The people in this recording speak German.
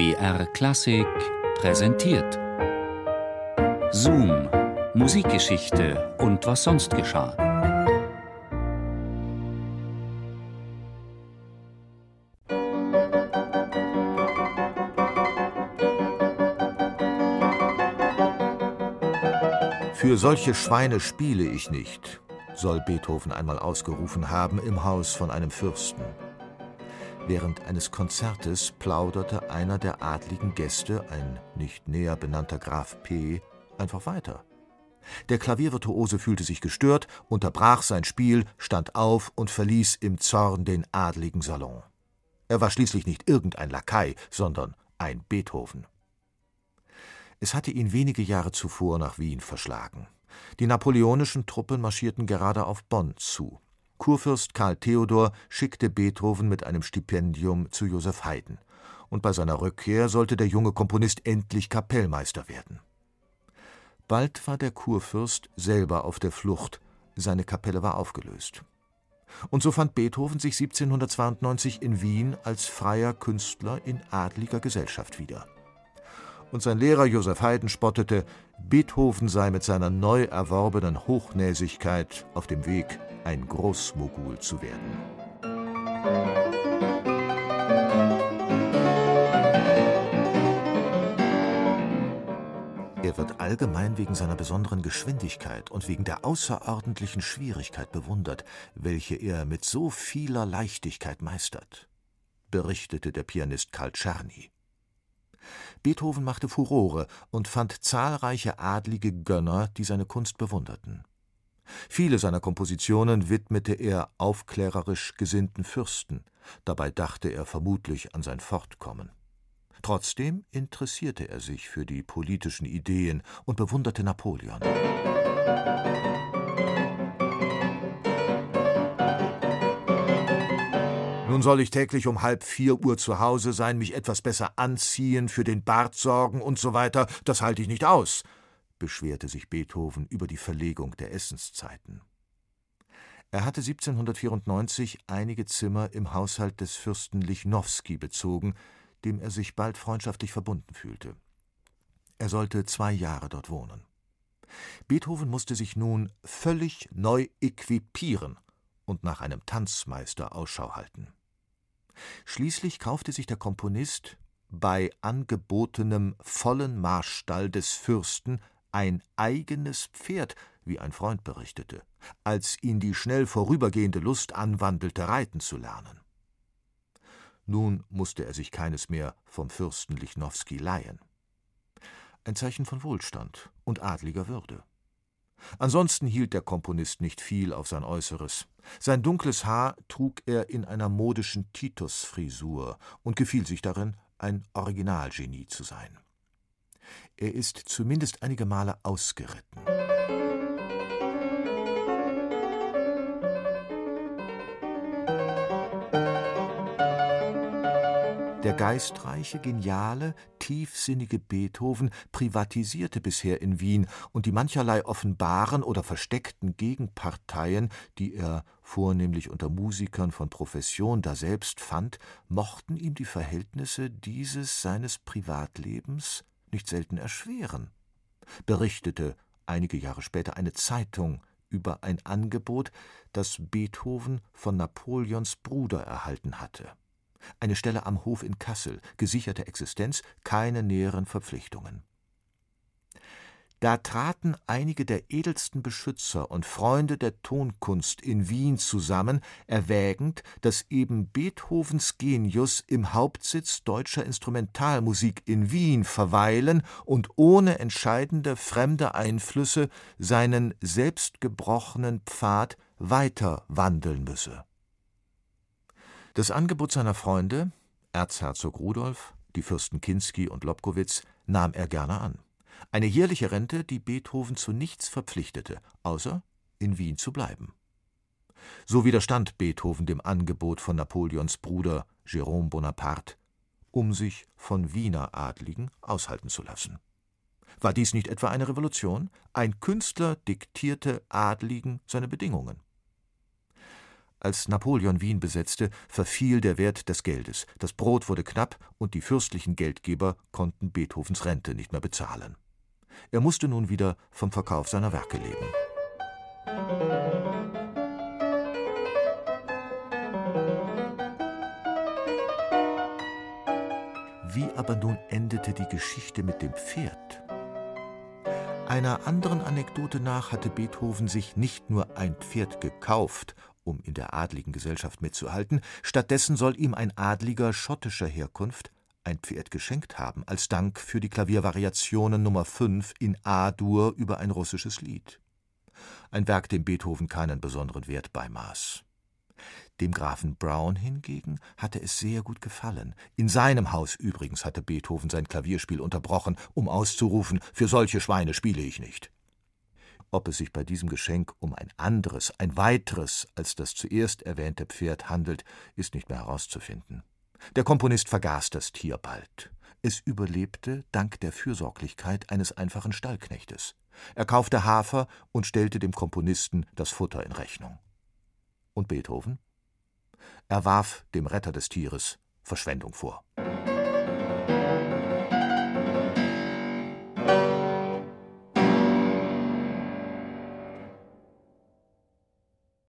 BR Klassik präsentiert. Zoom, Musikgeschichte und was sonst geschah. Für solche Schweine spiele ich nicht, soll Beethoven einmal ausgerufen haben im Haus von einem Fürsten. Während eines Konzertes plauderte einer der adligen Gäste, ein nicht näher benannter Graf P., einfach weiter. Der Klaviervirtuose fühlte sich gestört, unterbrach sein Spiel, stand auf und verließ im Zorn den adligen Salon. Er war schließlich nicht irgendein Lakai, sondern ein Beethoven. Es hatte ihn wenige Jahre zuvor nach Wien verschlagen. Die napoleonischen Truppen marschierten gerade auf Bonn zu. Kurfürst Karl Theodor schickte Beethoven mit einem Stipendium zu Joseph Haydn, und bei seiner Rückkehr sollte der junge Komponist endlich Kapellmeister werden. Bald war der Kurfürst selber auf der Flucht, seine Kapelle war aufgelöst. Und so fand Beethoven sich 1792 in Wien als freier Künstler in adliger Gesellschaft wieder und sein Lehrer Joseph Haydn spottete, Beethoven sei mit seiner neu erworbenen Hochnäsigkeit auf dem Weg, ein Großmogul zu werden. Er wird allgemein wegen seiner besonderen Geschwindigkeit und wegen der außerordentlichen Schwierigkeit bewundert, welche er mit so vieler Leichtigkeit meistert, berichtete der Pianist Karl Czerny. Beethoven machte Furore und fand zahlreiche adlige Gönner, die seine Kunst bewunderten. Viele seiner Kompositionen widmete er aufklärerisch gesinnten Fürsten, dabei dachte er vermutlich an sein Fortkommen. Trotzdem interessierte er sich für die politischen Ideen und bewunderte Napoleon. Nun soll ich täglich um halb vier Uhr zu Hause sein, mich etwas besser anziehen, für den Bart sorgen und so weiter. Das halte ich nicht aus, beschwerte sich Beethoven über die Verlegung der Essenszeiten. Er hatte 1794 einige Zimmer im Haushalt des Fürsten Lichnowsky bezogen, dem er sich bald freundschaftlich verbunden fühlte. Er sollte zwei Jahre dort wohnen. Beethoven musste sich nun völlig neu equipieren und nach einem Tanzmeister Ausschau halten. Schließlich kaufte sich der Komponist bei angebotenem vollen Marstall des Fürsten ein eigenes Pferd, wie ein Freund berichtete, als ihn die schnell vorübergehende Lust anwandelte, reiten zu lernen. Nun musste er sich keines mehr vom Fürsten Lichnowsky leihen. Ein Zeichen von Wohlstand und adliger Würde. Ansonsten hielt der Komponist nicht viel auf sein Äußeres. Sein dunkles Haar trug er in einer modischen Titus-Frisur und gefiel sich darin, ein Originalgenie zu sein. Er ist zumindest einige Male ausgeritten. Der geistreiche, geniale, tiefsinnige Beethoven privatisierte bisher in Wien, und die mancherlei offenbaren oder versteckten Gegenparteien, die er vornehmlich unter Musikern von Profession daselbst fand, mochten ihm die Verhältnisse dieses seines Privatlebens nicht selten erschweren, berichtete einige Jahre später eine Zeitung über ein Angebot, das Beethoven von Napoleons Bruder erhalten hatte eine Stelle am Hof in Kassel, gesicherte Existenz, keine näheren Verpflichtungen. Da traten einige der edelsten Beschützer und Freunde der Tonkunst in Wien zusammen, erwägend, dass eben Beethovens Genius im Hauptsitz deutscher Instrumentalmusik in Wien verweilen und ohne entscheidende fremde Einflüsse seinen selbstgebrochenen Pfad weiter wandeln müsse. Das Angebot seiner Freunde, Erzherzog Rudolf, die Fürsten Kinsky und Lobkowitz, nahm er gerne an. Eine jährliche Rente, die Beethoven zu nichts verpflichtete, außer in Wien zu bleiben. So widerstand Beethoven dem Angebot von Napoleons Bruder Jérôme Bonaparte, um sich von Wiener Adligen aushalten zu lassen. War dies nicht etwa eine Revolution? Ein Künstler diktierte Adligen seine Bedingungen. Als Napoleon Wien besetzte, verfiel der Wert des Geldes, das Brot wurde knapp und die fürstlichen Geldgeber konnten Beethovens Rente nicht mehr bezahlen. Er musste nun wieder vom Verkauf seiner Werke leben. Wie aber nun endete die Geschichte mit dem Pferd? Einer anderen Anekdote nach hatte Beethoven sich nicht nur ein Pferd gekauft, um in der adligen Gesellschaft mitzuhalten, stattdessen soll ihm ein Adliger schottischer Herkunft ein Pferd geschenkt haben, als Dank für die Klaviervariationen Nummer 5 in A-Dur über ein russisches Lied. Ein Werk, dem Beethoven keinen besonderen Wert beimaß. Dem Grafen Brown hingegen hatte es sehr gut gefallen. In seinem Haus übrigens hatte Beethoven sein Klavierspiel unterbrochen, um auszurufen: Für solche Schweine spiele ich nicht. Ob es sich bei diesem Geschenk um ein anderes, ein weiteres als das zuerst erwähnte Pferd handelt, ist nicht mehr herauszufinden. Der Komponist vergaß das Tier bald. Es überlebte dank der Fürsorglichkeit eines einfachen Stallknechtes. Er kaufte Hafer und stellte dem Komponisten das Futter in Rechnung. Und Beethoven? Er warf dem Retter des Tieres Verschwendung vor.